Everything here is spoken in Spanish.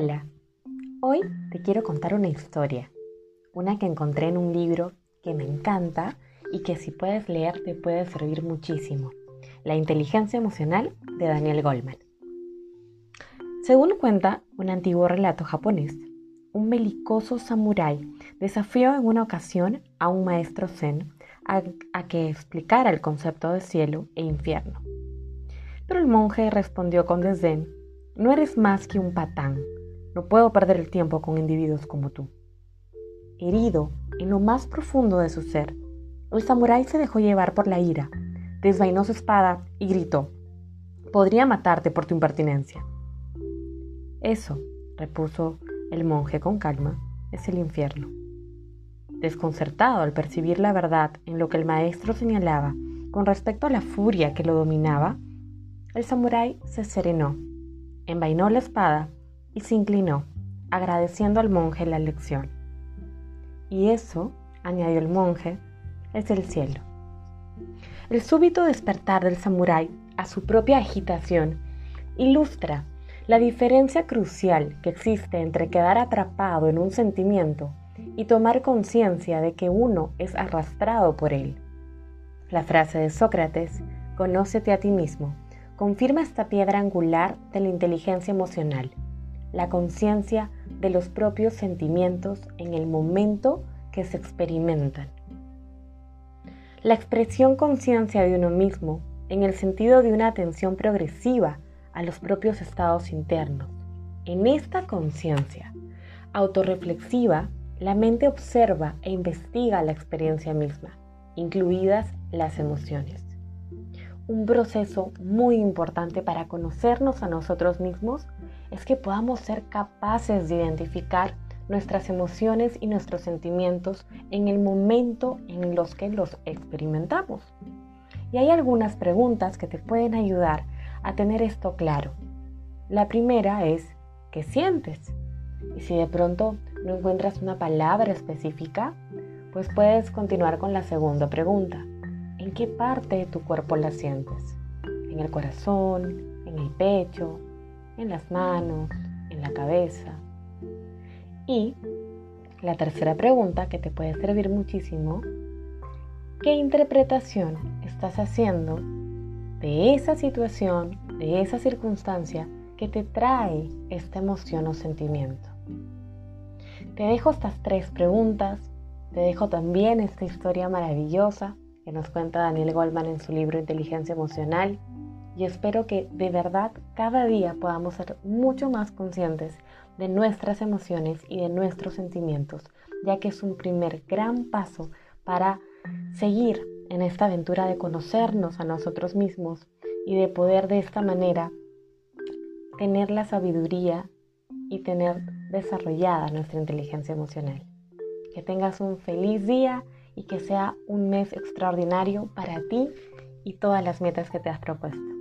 Hola, hoy te quiero contar una historia, una que encontré en un libro que me encanta y que si puedes leer te puede servir muchísimo, La inteligencia emocional de Daniel Goldman. Según cuenta un antiguo relato japonés, un belicoso samurái desafió en una ocasión a un maestro zen a, a que explicara el concepto de cielo e infierno. Pero el monje respondió con desdén, no eres más que un patán, no puedo perder el tiempo con individuos como tú. Herido en lo más profundo de su ser, el samurái se dejó llevar por la ira, desvainó su espada y gritó, podría matarte por tu impertinencia. Eso, repuso el monje con calma, es el infierno. Desconcertado al percibir la verdad en lo que el maestro señalaba con respecto a la furia que lo dominaba, el samurái se serenó, envainó la espada y se inclinó, agradeciendo al monje la lección. Y eso, añadió el monje, es el cielo. El súbito despertar del samurái a su propia agitación ilustra la diferencia crucial que existe entre quedar atrapado en un sentimiento y tomar conciencia de que uno es arrastrado por él. La frase de Sócrates, conócete a ti mismo, confirma esta piedra angular de la inteligencia emocional la conciencia de los propios sentimientos en el momento que se experimentan. La expresión conciencia de uno mismo en el sentido de una atención progresiva a los propios estados internos. En esta conciencia autorreflexiva, la mente observa e investiga la experiencia misma, incluidas las emociones. Un proceso muy importante para conocernos a nosotros mismos es que podamos ser capaces de identificar nuestras emociones y nuestros sentimientos en el momento en los que los experimentamos. Y hay algunas preguntas que te pueden ayudar a tener esto claro. La primera es, ¿qué sientes? Y si de pronto no encuentras una palabra específica, pues puedes continuar con la segunda pregunta. ¿En qué parte de tu cuerpo la sientes? ¿En el corazón? ¿En el pecho? en las manos, en la cabeza. Y la tercera pregunta que te puede servir muchísimo, ¿qué interpretación estás haciendo de esa situación, de esa circunstancia que te trae esta emoción o sentimiento? Te dejo estas tres preguntas, te dejo también esta historia maravillosa nos cuenta Daniel Goldman en su libro Inteligencia Emocional y espero que de verdad cada día podamos ser mucho más conscientes de nuestras emociones y de nuestros sentimientos, ya que es un primer gran paso para seguir en esta aventura de conocernos a nosotros mismos y de poder de esta manera tener la sabiduría y tener desarrollada nuestra inteligencia emocional. Que tengas un feliz día y que sea un mes extraordinario para ti y todas las metas que te has propuesto.